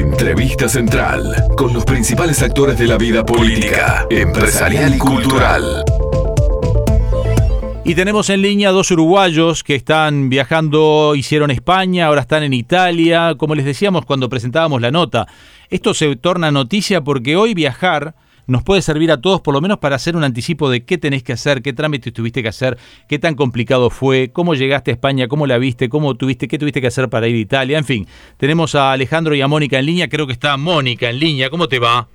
Entrevista Central con los principales actores de la vida política, empresarial y cultural. Y tenemos en línea dos uruguayos que están viajando, hicieron España, ahora están en Italia. Como les decíamos cuando presentábamos la nota, esto se torna noticia porque hoy viajar nos puede servir a todos por lo menos para hacer un anticipo de qué tenés que hacer, qué trámites tuviste que hacer, qué tan complicado fue, cómo llegaste a España, cómo la viste, cómo tuviste, qué tuviste que hacer para ir a Italia, en fin. Tenemos a Alejandro y a Mónica en línea, creo que está Mónica en línea, ¿cómo te va?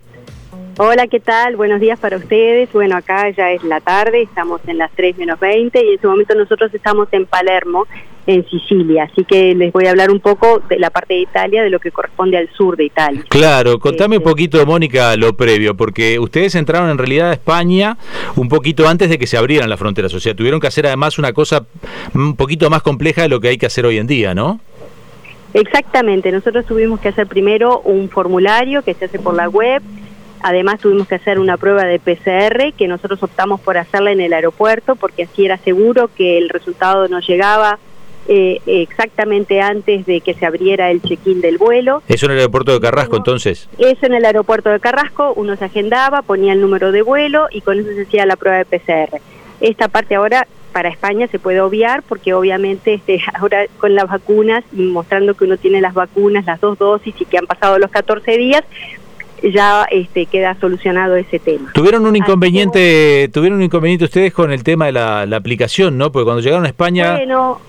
Hola, ¿qué tal? Buenos días para ustedes. Bueno, acá ya es la tarde, estamos en las 3 menos 20 y en este momento nosotros estamos en Palermo, en Sicilia. Así que les voy a hablar un poco de la parte de Italia, de lo que corresponde al sur de Italia. Claro, contame un este, poquito, Mónica, lo previo, porque ustedes entraron en realidad a España un poquito antes de que se abrieran las fronteras. O sea, tuvieron que hacer además una cosa un poquito más compleja de lo que hay que hacer hoy en día, ¿no? Exactamente, nosotros tuvimos que hacer primero un formulario que se hace por la web Además tuvimos que hacer una prueba de PCR que nosotros optamos por hacerla en el aeropuerto porque así era seguro que el resultado nos llegaba eh, exactamente antes de que se abriera el check-in del vuelo. ¿Eso en el aeropuerto de Carrasco entonces? Eso en el aeropuerto de Carrasco, uno se agendaba, ponía el número de vuelo y con eso se hacía la prueba de PCR. Esta parte ahora para España se puede obviar porque obviamente este, ahora con las vacunas y mostrando que uno tiene las vacunas, las dos dosis y que han pasado los 14 días, ya este, queda solucionado ese tema. Tuvieron un inconveniente, tuvieron un inconveniente ustedes con el tema de la, aplicación, ¿no? Porque cuando llegaron a España bueno,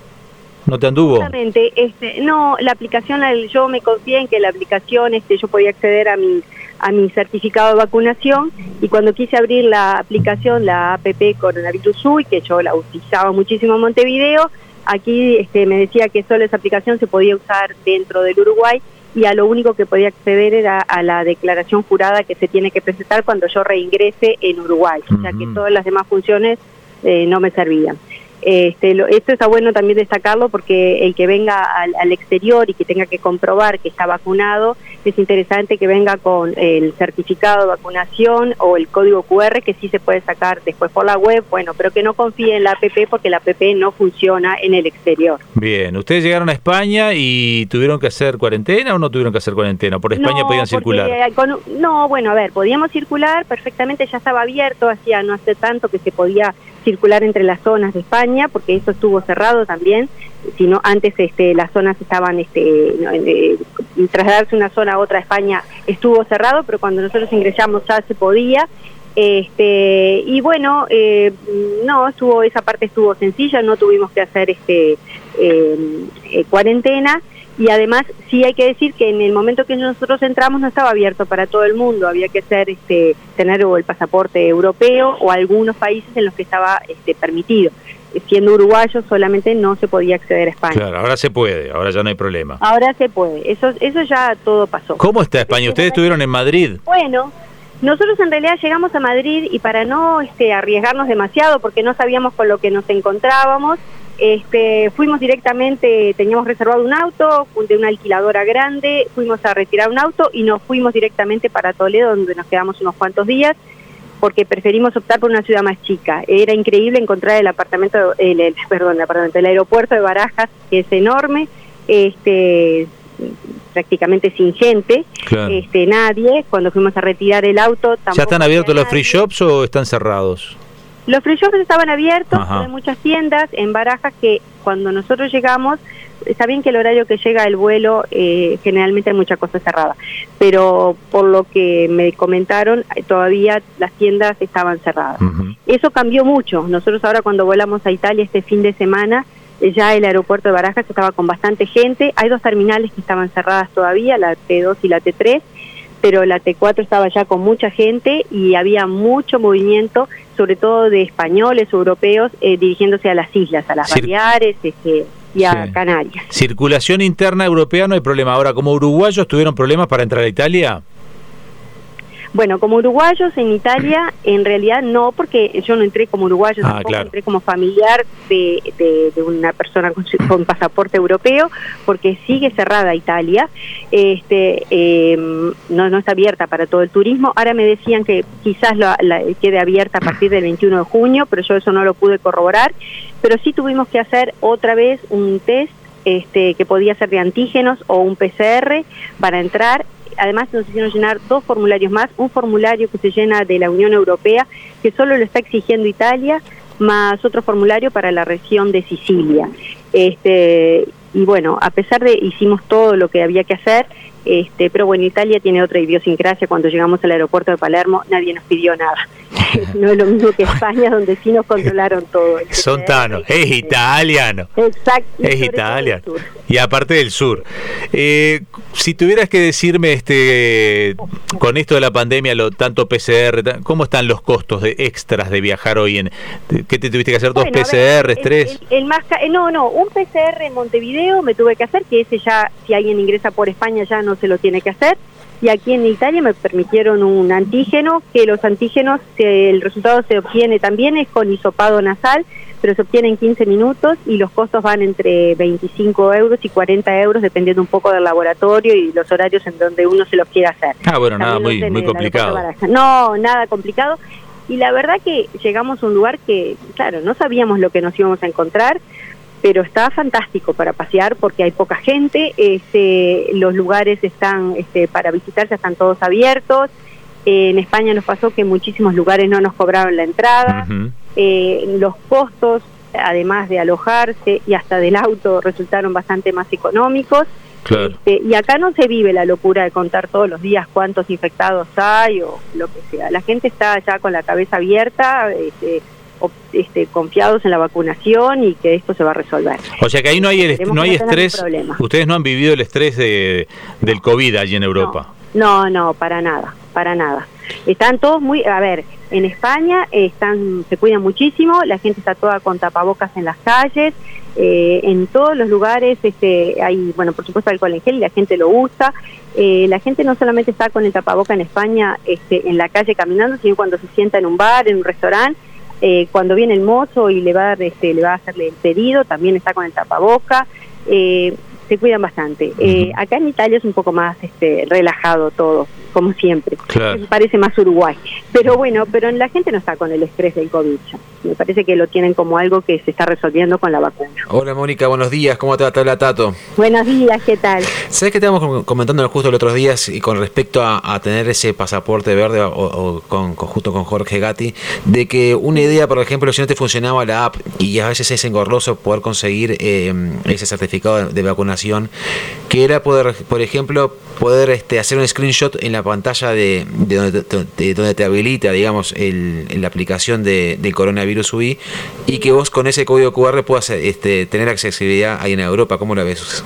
no te anduvo. Exactamente, este, no, la aplicación, yo me confié en que la aplicación, este, yo podía acceder a mi a mi certificado de vacunación y cuando quise abrir la aplicación, la APP Coronavirus UI, que yo la utilizaba muchísimo en Montevideo, aquí este, me decía que solo esa aplicación se podía usar dentro del Uruguay y a lo único que podía acceder era a la declaración jurada que se tiene que presentar cuando yo reingrese en Uruguay, o sea que todas las demás funciones eh, no me servían. Este, esto está bueno también destacarlo porque el que venga al, exterior y que tenga que comprobar que está vacunado, es interesante que venga con el certificado de vacunación o el código QR que sí se puede sacar después por la web, bueno, pero que no confíe en la APP porque la APP no funciona en el exterior. Bien, ustedes llegaron a España y tuvieron que hacer cuarentena o no tuvieron que hacer cuarentena? ¿Por España podían circular? no, bueno, a ver, podíamos circular perfectamente, ya estaba abierto, hacía no hace tanto que se podía circular entre las zonas de España, porque eso estuvo cerrado también, sino antes este, las zonas estaban, este, trasladarse de una zona a otra España estuvo cerrado, pero cuando nosotros ingresamos ya se podía. Este, y bueno, eh, no, estuvo, esa parte estuvo sencilla, no tuvimos que hacer este, eh, eh, cuarentena y además sí hay que decir que en el momento que nosotros entramos no estaba abierto para todo el mundo, había que ser este tener el pasaporte europeo o algunos países en los que estaba este, permitido. Siendo uruguayo solamente no se podía acceder a España. Claro, ahora se puede, ahora ya no hay problema. Ahora se puede, eso eso ya todo pasó. ¿Cómo está España? Ustedes estuvieron en Madrid. Bueno, nosotros en realidad llegamos a Madrid y para no este, arriesgarnos demasiado, porque no sabíamos con lo que nos encontrábamos, este, fuimos directamente, teníamos reservado un auto de una alquiladora grande, fuimos a retirar un auto y nos fuimos directamente para Toledo, donde nos quedamos unos cuantos días, porque preferimos optar por una ciudad más chica. Era increíble encontrar el apartamento, el, perdón, el apartamento, el aeropuerto de Barajas, que es enorme, este, prácticamente sin gente, este, nadie. Cuando fuimos a retirar el auto, ¿Ya están abiertos los free shops o están cerrados? Los free shops estaban abiertos, hay muchas tiendas en Barajas que cuando nosotros llegamos, está bien que el horario que llega el vuelo eh, generalmente hay mucha cosa cerrada, pero por lo que me comentaron eh, todavía las tiendas estaban cerradas. Eso cambió mucho. Nosotros ahora cuando volamos a Italia este fin de semana, eh, ya el aeropuerto de Barajas estaba con bastante gente. Hay dos terminales que estaban cerradas todavía, la T2 y la T3 pero la T4 estaba ya con mucha gente y había mucho movimiento, sobre todo de españoles, europeos, eh, dirigiéndose a las islas, a las Baleares este, y a Canarias. Circulación interna europea no hay problema. Ahora, como uruguayos tuvieron problemas para entrar a Italia. Bueno, como uruguayos en Italia, en realidad no, porque yo no entré como uruguayo, ah, entré como familiar de, de, una persona con, pasaporte europeo, porque sigue cerrada Italia, este, em, no, no está abierta para todo el turismo. Ahora me decían que quizás la, quede abierta a partir del 21 de junio, pero yo eso no lo pude corroborar. Pero sí tuvimos que hacer otra vez un test este, que podía ser de antígenos o un PCR para entrar además nos hicieron llenar dos formularios más, un formulario que se llena de la Unión Europea, que solo lo está exigiendo Italia, más otro formulario para la región de Sicilia. Este, y bueno, a pesar de hicimos todo lo que había que hacer, este, pero bueno, Italia tiene otra idiosincrasia. Cuando llegamos al aeropuerto de Palermo, nadie nos pidió nada. no es lo mismo que España, donde sí nos controlaron todo. Son tanos, es italiano. Exacto. Es italiano. Y aparte del sur. Eh, si tuvieras que decirme, este, con esto de la pandemia, lo tanto PCR, ¿cómo están los costos de extras de viajar hoy en? ¿Qué te tuviste que hacer? ¿Dos PCR, tres? El, más, no, no, un PCR en Montevideo me tuve que hacer, que ese ya, si alguien ingresa por España ya no se lo tiene que hacer y aquí en Italia me permitieron un antígeno, que los antígenos, el resultado se obtiene también, es con hisopado nasal, pero se obtiene en 15 minutos y los costos van entre 25 euros y 40 euros, dependiendo un poco del laboratorio y los horarios en donde uno se los quiera hacer. Ah, bueno, nada muy, muy complicado. No, nada complicado. Y la verdad que llegamos a un lugar que, claro, no sabíamos lo que nos íbamos a encontrar, pero está fantástico para pasear porque hay poca gente, este, los lugares están este, para visitar ya están todos abiertos. en España nos pasó que muchísimos lugares no nos cobraron la entrada. Eh, los costos, además de alojarse y hasta del auto, resultaron bastante más económicos. Este, y acá no se vive la locura de contar todos los días cuántos infectados hay o lo que sea. La gente está ya con la cabeza abierta. Este, este, confiados en la vacunación y que esto se va a resolver. O sea que ahí no hay, no hay estrés, ustedes no han vivido el estrés de, del COVID allí en Europa. No, no, para nada, para nada. Están todos muy, a ver, en España están, se cuidan muchísimo, la gente está toda con tapabocas en las calles, eh, en todos los lugares este, hay, bueno, por supuesto alcohol en gel y la gente lo usa. Eh, la gente no solamente está con el tapaboca en España este, en la calle caminando, sino cuando se sienta en un bar, en un restaurante, eh, cuando viene el mozo y le va, a, este, le va a hacerle el pedido, también está con el tapaboca. Eh, se cuidan bastante. Eh, acá en Italia es un poco más este, relajado todo, como siempre. Parece más Uruguay. Pero bueno, pero la gente no está con el estrés del COVID. Me parece que lo tienen como algo que se está resolviendo con la vacuna. Hola Mónica, buenos días. ¿Cómo te va? Te habla Tato. Buenos días, ¿qué tal? ¿Sabes que estábamos comentando justo los otros días y con respecto a, tener ese pasaporte verde o, con, justo con Jorge Gatti, de que una idea, por ejemplo, si no te funcionaba la app y a veces es engorroso poder conseguir eh, ese certificado de vacunación que era poder, por ejemplo, poder este, hacer un screenshot en la pantalla de, donde, te, habilita, digamos, el, la aplicación de, del coronavirus UI y que vos con ese código QR puedas este, tener accesibilidad ahí en Europa. ¿Cómo la ves?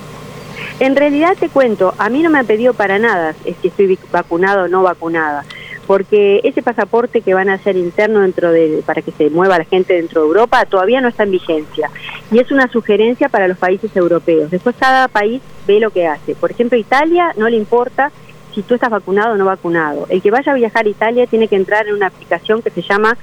En realidad te cuento, a mí no me han pedido para nada si estoy vacunado o no vacunada porque ese pasaporte que van a hacer interno dentro de para que se mueva la gente dentro de Europa todavía no está en vigencia y es una sugerencia para los países europeos. Después cada país ve lo que hace. Por ejemplo, Italia no le importa si tú estás vacunado o no vacunado. El que vaya a viajar a Italia tiene que entrar en una aplicación que se llama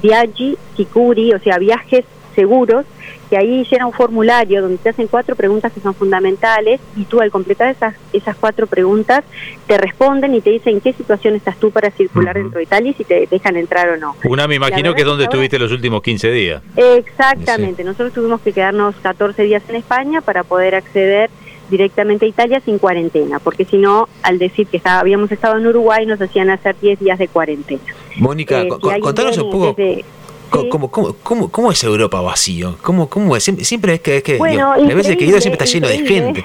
Viaggi Sicuri, o sea, viajes seguros, que ahí llena un formulario donde te hacen cuatro preguntas que son fundamentales y tú al completar esas, esas cuatro preguntas te responden y te dicen en qué situación estás tú para circular dentro de Italia y si te dejan entrar o no. Una me imagino que es donde estuviste los últimos 15 días. Exactamente, nosotros tuvimos que quedarnos 14 días en España para poder acceder directamente a Italia sin cuarentena, porque si no, al decir que habíamos estado en Uruguay, nos hacían hacer 10 días de cuarentena. Mónica, eh, contanos un poco... ¿Cómo, cómo, cómo, es Europa vacío? ¿Cómo, cómo es? Siempre, es que, es que bueno, las veces que siempre está lleno de gente.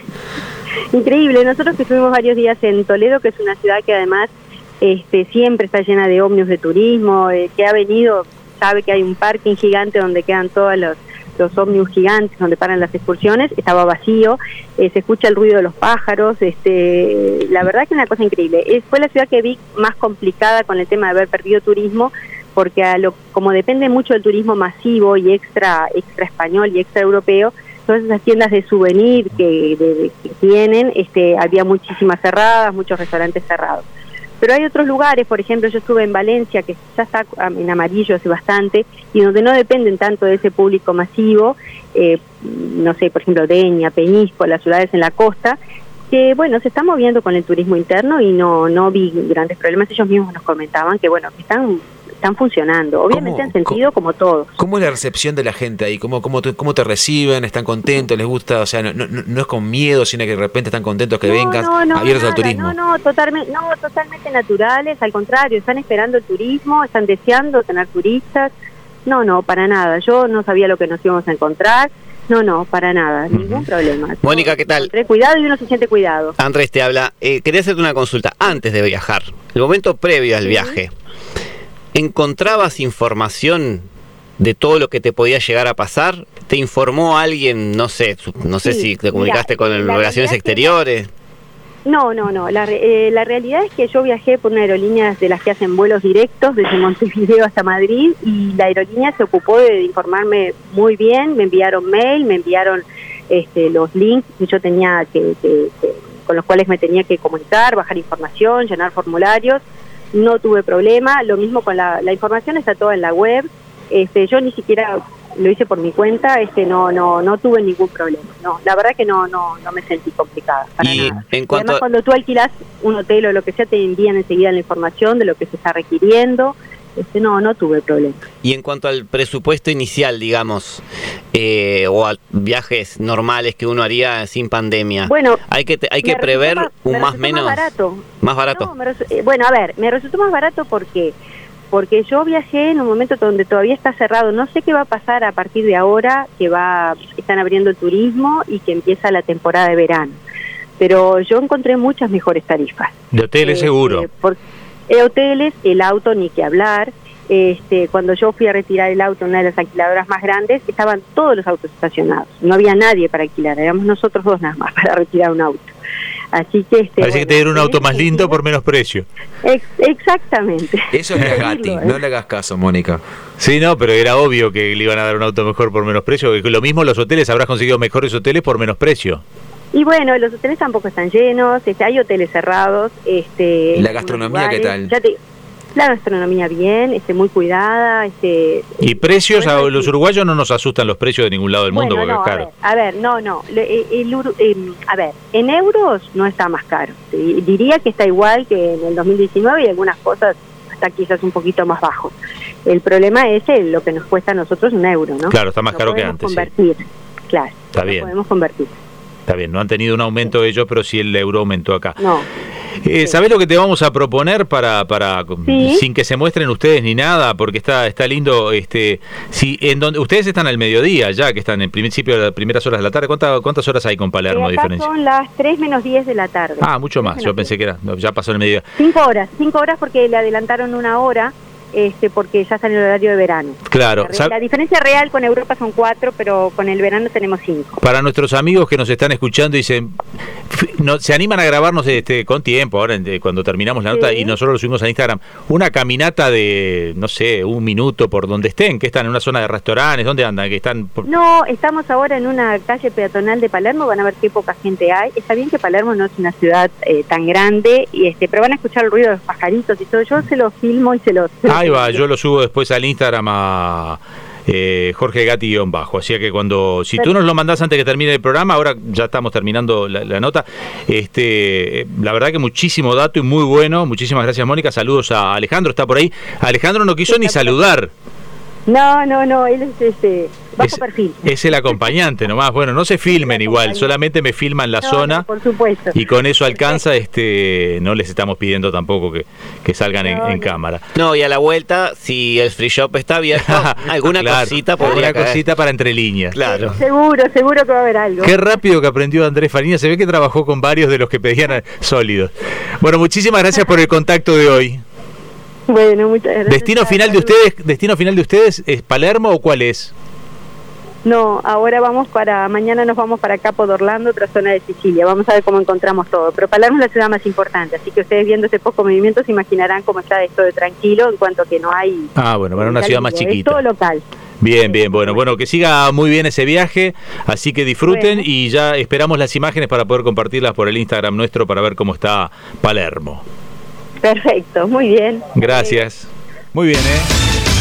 Increíble. Nosotros que estuvimos varios días en Toledo, que es una ciudad que además este, siempre está llena de ómnios de turismo, eh, que ha venido, sabe que hay un parking gigante donde quedan todos los, los ómnibus gigantes donde paran las excursiones, estaba vacío, eh, se escucha el ruido de los pájaros, este, la verdad que es una cosa increíble. fue la ciudad que vi más complicada con el tema de haber perdido turismo, porque a lo, como depende mucho del turismo masivo y extra, extra español y extra europeo, todas esas tiendas de souvenir que, tienen, este, había muchísimas cerradas, muchos restaurantes cerrados. Pero hay otros lugares, por ejemplo, yo estuve en Valencia, que ya está en amarillo hace bastante, y donde no dependen tanto de ese público masivo, eh, no sé, por ejemplo, Deña, Peñisco, las ciudades en la costa, que bueno, se está moviendo con el turismo interno y no, no vi grandes problemas. Ellos mismos nos comentaban que bueno, que están están funcionando. Obviamente han sentido como todos. ¿Cómo es la recepción de la gente ahí? ¿Cómo, cómo, te, cómo te reciben? ¿Están contentos? ¿Les gusta? O sea, no, no, no es con miedo, sino que de repente están contentos que vengas abiertos al turismo. No, no, totalmente, no, totalmente naturales, al contrario, están esperando el turismo, están deseando tener turistas. No, no, para nada. Yo no sabía lo que nos íbamos a encontrar. No, no, para nada, ningún problema. Mónica, ¿qué tal? Cuidado y uno se siente cuidado. Andrés te habla. Eh, quería hacerte una consulta antes de viajar, el momento previo al viaje. ¿Encontrabas información de todo lo que te podía llegar a pasar? ¿Te informó alguien, no sé, no sé si te comunicaste con Relaciones Exteriores? No, no, no. La, eh, la realidad es que yo viajé por una aerolínea de las que hacen vuelos directos desde Montevideo hasta Madrid y la aerolínea se ocupó de informarme muy bien. Me enviaron mail, me enviaron este, los links que yo tenía que, con los cuales me tenía que comunicar, bajar información, llenar formularios. No tuve problema. Lo mismo con la, la información está toda en la web. Este, yo ni siquiera lo hice por mi cuenta, este no no no tuve ningún problema. No, la verdad que no no no me sentí complicada para y nada. En cuanto además cuando tú alquilas un hotel o lo que sea te envían enseguida la información de lo que se está requiriendo. Este no no tuve problema. Y en cuanto al presupuesto inicial, digamos, eh, o a viajes normales que uno haría sin pandemia, bueno, hay que hay que prever un más menos más barato. Más barato. Eh, bueno, a ver, me resultó más barato porque porque yo viajé en un momento donde todavía está cerrado. No sé qué va a pasar a partir de ahora, que va, están abriendo el turismo y que empieza la temporada de verano. Pero yo encontré muchas mejores tarifas. De hoteles Eh, seguro. eh, por- eh, hoteles, el auto ni que hablar. Este, cuando yo fui a retirar el auto en una de las alquiladoras más grandes, estaban todos los autos estacionados. No había nadie para alquilar, éramos nosotros dos nada más para retirar un auto. Así que este, Parece que te dieron un auto más lindo por menos precio. Ex- exactamente. Eso es Gatti, ¿eh? no le hagas caso, Mónica. Sí, no, pero era obvio que le iban a dar un auto mejor por menos precio. Lo mismo los hoteles, habrás conseguido mejores hoteles por menos precio. Y bueno, los hoteles tampoco están llenos, este, hay hoteles cerrados. Este, ¿La gastronomía qué tal? Ya te- la gastronomía bien, este, muy cuidada. Este, Y precios, a los uruguayos no nos asustan los precios de ningún lado del mundo Bueno, porque no, es caro. A ver, a ver, no, no. Le- eh, el Uru- eh, a ver, en euros no está más caro. Di- Diría que está igual que en el 2019 y algunas cosas está quizás un poquito más bajo. El problema es el- lo que nos cuesta a nosotros un euro, ¿no? Claro, está más Lo caro que antes, sí. Convertir, claro. Está lo bien. podemos convertir. Está bien, no han tenido un aumento ellos, pero sí el euro aumentó acá. No. Eh, ¿Sabés lo que te vamos a proponer para, para Sí. sin que se muestren ustedes ni nada? Porque está está lindo. este si en donde Ustedes están al mediodía ya, que están en principio de las primeras horas de la tarde. ¿Cuánta- ¿Cuántas horas hay con Palermo de acá diferencia? son las 3 menos 10 de la tarde. Ah, mucho 3 más. Yo pensé 10. que era. no, Ya pasó el mediodía. Cinco horas, cinco horas porque le adelantaron una hora, este, porque ya está en el horario de verano. Claro. La, diferencia real con Europa son cuatro, pero con el verano tenemos cinco. Para nuestros amigos que nos están escuchando, f- no, se animan a grabarnos este, con tiempo, ahora en- cuando terminamos la nota, Sí. y nosotros lo subimos a Instagram, una caminata de, no sé, un minuto por donde estén, que están en una zona de restaurantes, ¿dónde andan? Que están por- No, estamos ahora en una calle peatonal de Palermo, van a ver qué poca gente hay. Está bien que Palermo no es una ciudad eh, tan grande, y este, pero van a escuchar el ruido de los pajaritos y todo. Yo se los filmo y se los... se los Ahí va, envío. yo lo subo después al Instagram a eh, Jorge Gatti bajo. Así que cuando, si tú nos lo mandás antes que termine el programa, ahora ya estamos terminando la, la nota. Este, eh, la verdad que muchísimo dato y muy bueno. Muchísimas gracias, Mónica. Saludos a Alejandro, está por ahí. Alejandro no quiso ni saludar. No, no, no, él es este, bajo Es, perfil. es el acompañante nomás. Bueno, no se filmen igual, solamente me filman la No, zona. no, por supuesto. Y con eso alcanza, este, no les estamos pidiendo tampoco que, que salgan en, No, en no. cámara. No, y a la vuelta, si el free shop está abierto, alguna Claro, cosita alguna caer. cosita para entre líneas. Claro. Seguro, seguro que va a haber algo. Qué rápido que aprendió Andrés Farina. Se ve que trabajó con varios de los que pedían sólidos. Bueno, muchísimas gracias por el contacto de hoy. Bueno, muchas gracias. Destino final de ustedes, destino final de ustedes es Palermo o cuál es? No, ahora vamos para, mañana nos vamos para Capo de Orlando, otra zona de Sicilia. Vamos a ver cómo encontramos todo. Pero Palermo es la ciudad más importante, así que ustedes viendo ese poco movimiento se imaginarán cómo está esto de tranquilo en cuanto que no hay... Ah, bueno, para una ciudad más Es chiquita. todo local. Bien, bien, bueno, bueno, que siga muy bien ese viaje, así que disfruten Bueno. y ya esperamos las imágenes para poder compartirlas por el Instagram nuestro para ver cómo está Palermo. Perfecto, muy bien. Gracias. Muy bien, ¿eh?